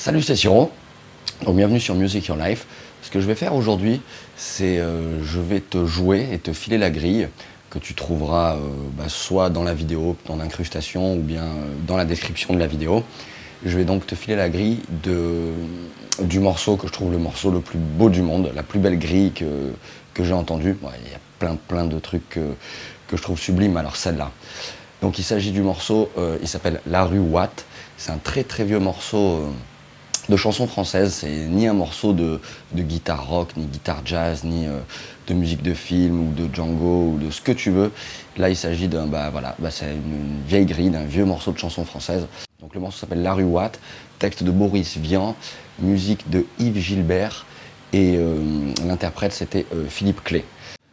Salut, c'est Siro. Donc, bienvenue sur Music Your Life. Ce que je vais faire aujourd'hui, c'est euh, je vais te jouer et te filer la grille que tu trouveras euh, bah, soit dans la vidéo, dans l'incrustation ou bien euh, dans la description de la vidéo. Je vais donc te filer la grille de, du morceau que je trouve le morceau le plus beau du monde, la plus belle grille que, j'ai entendue. il y a plein plein de trucs que, que je trouve sublimes, alors celle-là. Donc il s'agit du morceau, il s'appelle La rue Watt. C'est un très très vieux morceau de chansons françaises. C'est ni un morceau de, guitare rock, ni guitare jazz, ni euh, de musique de film ou de Django ou de ce que tu veux. Là, il s'agit d'un, bah voilà, bah, c'est une, vieille grille, d'un vieux morceau de chansons françaises. Donc le morceau s'appelle La rue Watt, texte de Boris Vian, musique de Yves Gilbert et euh, l'interprète c'était euh, Philippe Clé.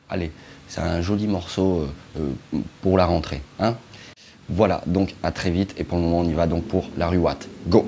Allez, c'est un joli morceau pour la rentrée. Hein voilà, donc à très vite et pour le moment on y va donc pour La rue Watt. Go